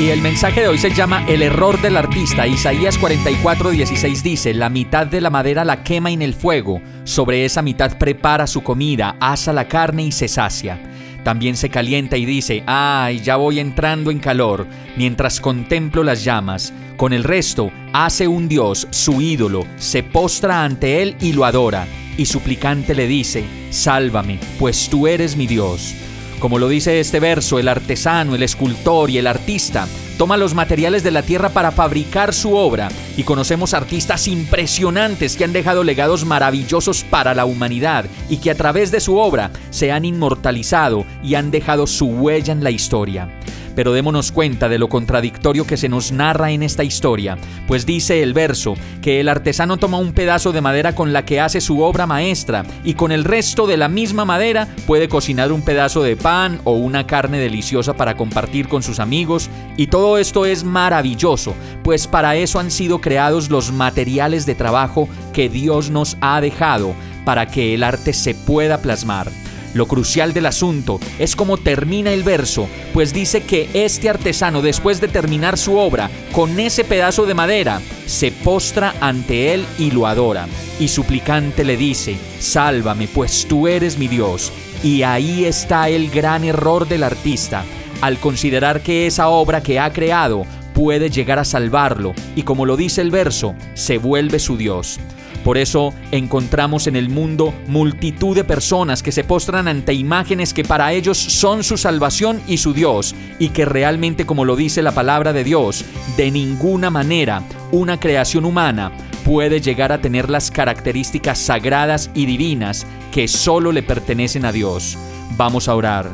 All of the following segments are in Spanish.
Y el mensaje de hoy se llama El error del artista. Isaías 44:16 dice, La mitad de la madera la quema en el fuego, sobre esa mitad prepara su comida, asa la carne y se sacia. También se calienta y dice, ay, ya voy entrando en calor, mientras contemplo las llamas. Con el resto, hace un dios, su ídolo, se postra ante él y lo adora. Y suplicante le dice, sálvame, pues tú eres mi Dios. Como lo dice este verso, el artesano, el escultor y el artista toma los materiales de la tierra para fabricar su obra y conocemos artistas impresionantes que han dejado legados maravillosos para la humanidad y que a través de su obra se han inmortalizado y han dejado su huella en la historia. Pero démonos cuenta de lo contradictorio que se nos narra en esta historia, pues dice el verso que el artesano toma un pedazo de madera con la que hace su obra maestra y con el resto de la misma madera puede cocinar un pedazo de pan o una carne deliciosa para compartir con sus amigos y todo esto es maravilloso, pues para eso han sido creados los materiales de trabajo que Dios nos ha dejado para que el arte se pueda plasmar. Lo crucial del asunto es cómo termina el verso, pues dice que este artesano, después de terminar su obra con ese pedazo de madera, se postra ante él y lo adora. Y suplicante le dice, sálvame, pues tú eres mi Dios. Y ahí está el gran error del artista, al considerar que esa obra que ha creado puede llegar a salvarlo, y como lo dice el verso, se vuelve su Dios. Por eso encontramos en el mundo multitud de personas que se postran ante imágenes que para ellos son su salvación y su Dios, y que realmente, como lo dice la palabra de Dios, de ninguna manera una creación humana puede llegar a tener las características sagradas y divinas que solo le pertenecen a Dios. Vamos a orar.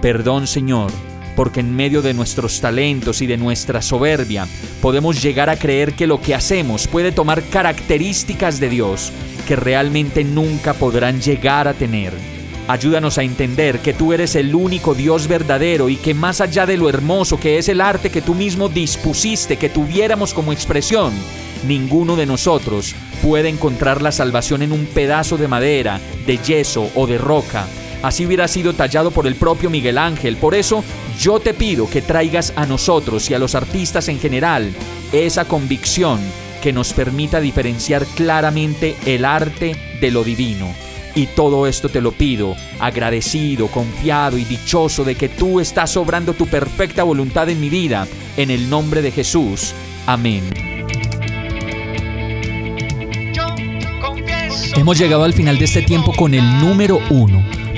Perdón Señor porque en medio de nuestros talentos y de nuestra soberbia podemos llegar a creer que lo que hacemos puede tomar características de Dios que realmente nunca podrán llegar a tener. Ayúdanos a entender que tú eres el único Dios verdadero y que más allá de lo hermoso que es el arte que tú mismo dispusiste que tuviéramos como expresión, ninguno de nosotros puede encontrar la salvación en un pedazo de madera, de yeso o de roca Así hubiera sido tallado por el propio Miguel Ángel. Por eso yo te pido que traigas a nosotros y a los artistas en general esa convicción que nos permita diferenciar claramente el arte de lo divino. Y todo esto te lo pido, agradecido, confiado y dichoso de que tú estás obrando tu perfecta voluntad en mi vida, en el nombre de Jesús. Amén. Hemos llegado al final de este tiempo con el número uno.